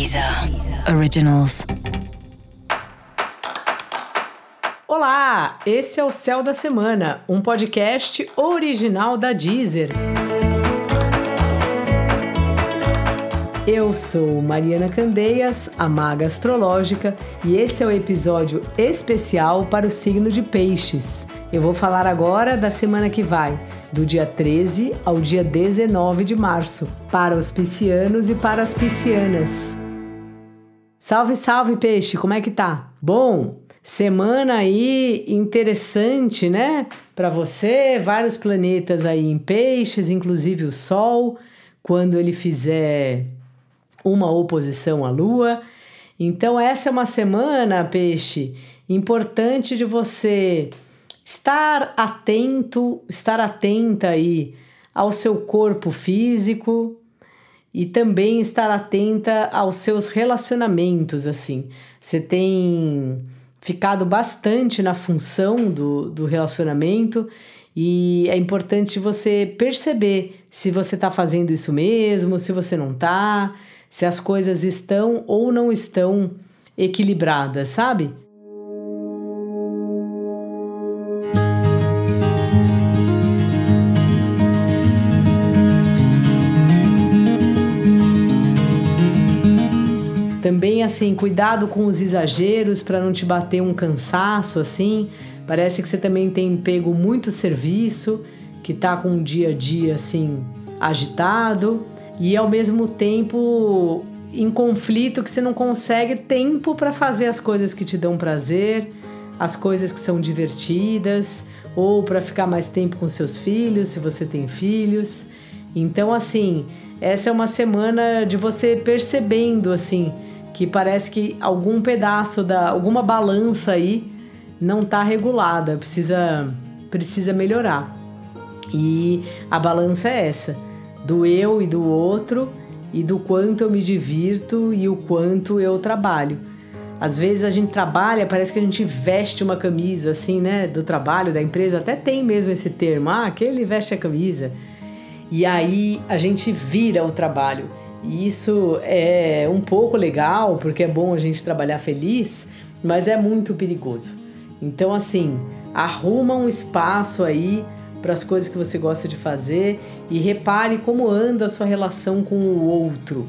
Deezer Originals. Olá, esse é o Céu da Semana, um podcast original da Deezer. Eu sou Mariana Candeias, a maga astrológica, e esse é o episódio especial para o signo de Peixes. Eu vou falar agora da semana que vai, do dia 13 ao dia 19 de março, para os piscianos e para as piscianas. Salve, salve, peixe, como é que tá? Bom, semana aí interessante, né? Para você, vários planetas aí em peixes, inclusive o Sol, quando ele fizer uma oposição à Lua. Então, essa é uma semana, peixe, importante de você estar atento, estar atenta aí ao seu corpo físico e também estar atenta aos seus relacionamentos, assim. Você tem ficado bastante na função do, do relacionamento e é importante você perceber se você está fazendo isso mesmo, se você não está, se as coisas estão ou não estão equilibradas, sabe? Assim, cuidado com os exageros para não te bater um cansaço assim. Parece que você também tem pego muito serviço, que tá com um dia a dia assim agitado e ao mesmo tempo em conflito que você não consegue tempo para fazer as coisas que te dão prazer, as coisas que são divertidas, ou para ficar mais tempo com seus filhos, se você tem filhos. Então assim, essa é uma semana de você percebendo assim que parece que algum pedaço da alguma balança aí não está regulada, precisa precisa melhorar. E a balança é essa, do eu e do outro e do quanto eu me divirto e o quanto eu trabalho. Às vezes a gente trabalha, parece que a gente veste uma camisa assim, né, do trabalho da empresa, até tem mesmo esse termo, ah, aquele veste a camisa. E aí a gente vira o trabalho. E isso é um pouco legal, porque é bom a gente trabalhar feliz, mas é muito perigoso. Então, assim, arruma um espaço aí para as coisas que você gosta de fazer e repare como anda a sua relação com o outro.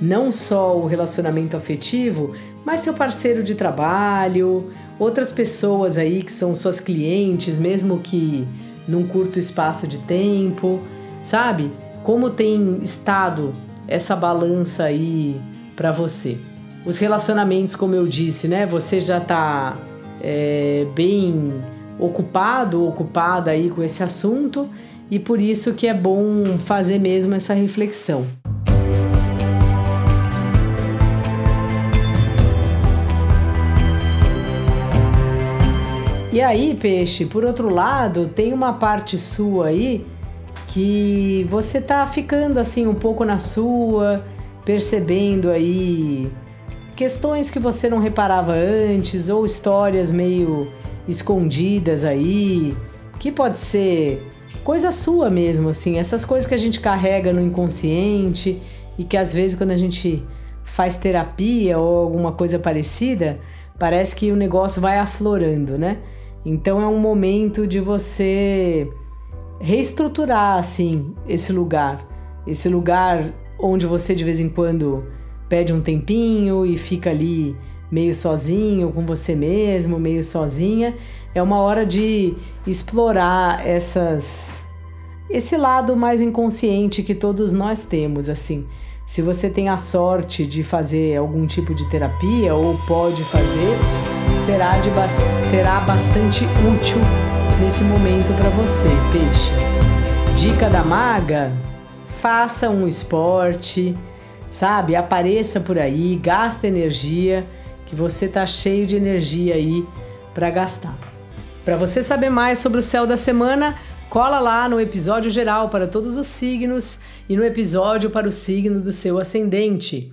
Não só o relacionamento afetivo, mas seu parceiro de trabalho, outras pessoas aí que são suas clientes, mesmo que num curto espaço de tempo, sabe? Como tem estado essa balança aí para você. Os relacionamentos, como eu disse, né? Você já está é, bem ocupado, ocupada aí com esse assunto e por isso que é bom fazer mesmo essa reflexão. E aí, peixe, por outro lado, tem uma parte sua aí que você tá ficando assim um pouco na sua, percebendo aí questões que você não reparava antes ou histórias meio escondidas aí, que pode ser coisa sua mesmo, assim, essas coisas que a gente carrega no inconsciente e que às vezes quando a gente faz terapia ou alguma coisa parecida, parece que o negócio vai aflorando, né? Então é um momento de você reestruturar assim esse lugar, esse lugar onde você de vez em quando pede um tempinho e fica ali meio sozinho com você mesmo, meio sozinha, é uma hora de explorar essas esse lado mais inconsciente que todos nós temos, assim. Se você tem a sorte de fazer algum tipo de terapia ou pode fazer, será, de, será bastante útil nesse momento para você, peixe. Dica da maga: faça um esporte, sabe? Apareça por aí, gasta energia, que você tá cheio de energia aí para gastar. Para você saber mais sobre o céu da semana, cola lá no episódio geral para todos os signos e no episódio para o signo do seu ascendente.